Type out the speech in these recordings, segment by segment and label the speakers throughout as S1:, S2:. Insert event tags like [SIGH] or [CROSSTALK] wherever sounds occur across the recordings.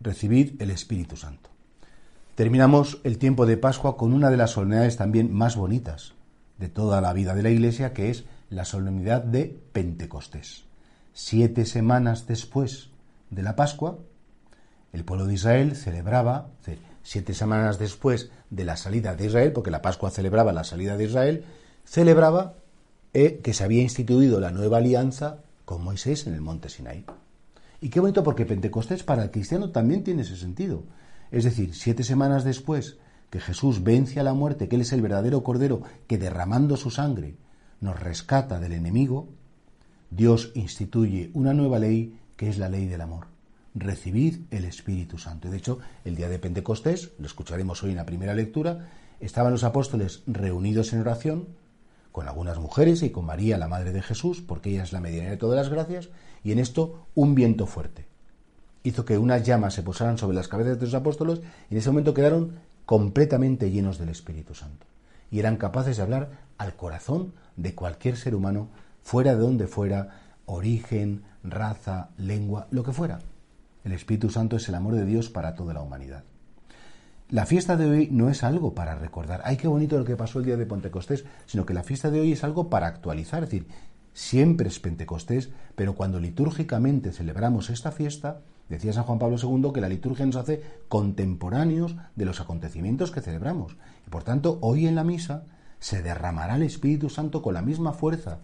S1: recibid el Espíritu Santo. Terminamos el tiempo de Pascua con una de las solemnidades también más bonitas de toda la vida de la Iglesia, que es la solemnidad de Pentecostés. Siete semanas después de la Pascua, el pueblo de Israel celebraba, siete semanas después de la salida de Israel, porque la Pascua celebraba la salida de Israel, celebraba eh, que se había instituido la nueva alianza con Moisés en el monte Sinaí. Y qué bonito porque Pentecostés para el cristiano también tiene ese sentido. Es decir, siete semanas después que Jesús vence a la muerte, que Él es el verdadero Cordero que derramando su sangre nos rescata del enemigo, Dios instituye una nueva ley que es la ley del amor. Recibid el Espíritu Santo. de hecho, el día de Pentecostés, lo escucharemos hoy en la primera lectura, estaban los apóstoles reunidos en oración con algunas mujeres y con María, la Madre de Jesús, porque ella es la medianera de todas las gracias, y en esto un viento fuerte hizo que unas llamas se posaran sobre las cabezas de los apóstoles y en ese momento quedaron completamente llenos del Espíritu Santo y eran capaces de hablar al corazón de cualquier ser humano, fuera de donde fuera, origen, raza, lengua, lo que fuera. El Espíritu Santo es el amor de Dios para toda la humanidad. La fiesta de hoy no es algo para recordar, ay, qué bonito lo que pasó el día de Pentecostés, sino que la fiesta de hoy es algo para actualizar, es decir, siempre es Pentecostés, pero cuando litúrgicamente celebramos esta fiesta, decía San Juan Pablo II que la liturgia nos hace contemporáneos de los acontecimientos que celebramos. Y por tanto, hoy en la misa se derramará el Espíritu Santo con la misma fuerza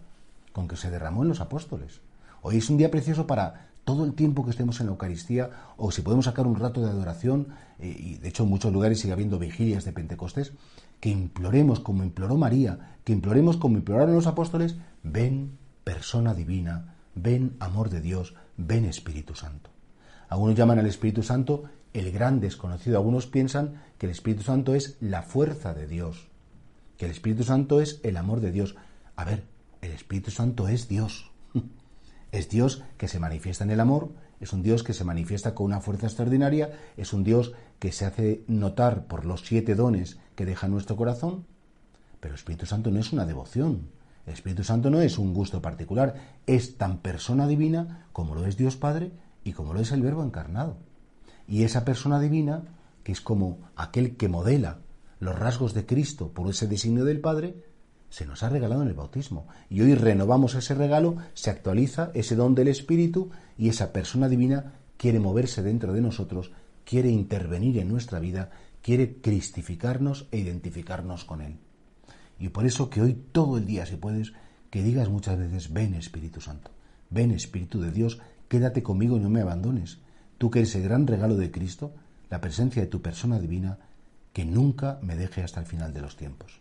S1: con que se derramó en los apóstoles. Hoy es un día precioso para todo el tiempo que estemos en la Eucaristía, o si podemos sacar un rato de adoración, eh, y de hecho en muchos lugares sigue habiendo vigilias de Pentecostés, que imploremos como imploró María, que imploremos como imploraron los apóstoles, ven persona divina, ven amor de Dios, ven Espíritu Santo. Algunos llaman al Espíritu Santo el gran desconocido, algunos piensan que el Espíritu Santo es la fuerza de Dios, que el Espíritu Santo es el amor de Dios. A ver, el Espíritu Santo es Dios. [LAUGHS] Es Dios que se manifiesta en el amor, es un Dios que se manifiesta con una fuerza extraordinaria, es un Dios que se hace notar por los siete dones que deja nuestro corazón, pero el Espíritu Santo no es una devoción, el Espíritu Santo no es un gusto particular, es tan persona divina como lo es Dios Padre y como lo es el Verbo encarnado. Y esa persona divina, que es como aquel que modela los rasgos de Cristo por ese designio del Padre, se nos ha regalado en el bautismo. Y hoy renovamos ese regalo, se actualiza ese don del Espíritu y esa persona divina quiere moverse dentro de nosotros, quiere intervenir en nuestra vida, quiere cristificarnos e identificarnos con Él. Y por eso que hoy todo el día, si puedes, que digas muchas veces, ven Espíritu Santo, ven Espíritu de Dios, quédate conmigo y no me abandones. Tú que eres el gran regalo de Cristo, la presencia de tu persona divina, que nunca me deje hasta el final de los tiempos.